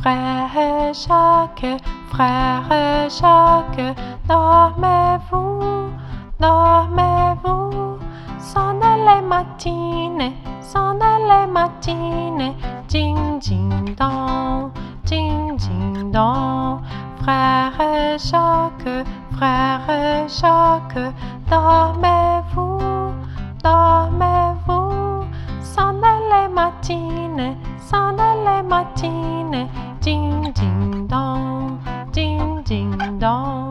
Frère Jacques, frère Jacques, dormez-vous, dormez-vous. Sonne les matines, sonne les matines, ding ding dong, ding ding dong. Frère Jacques, frère Jacques, dormez-vous, dormez-vous. Sonne les matines, sonne les matines. all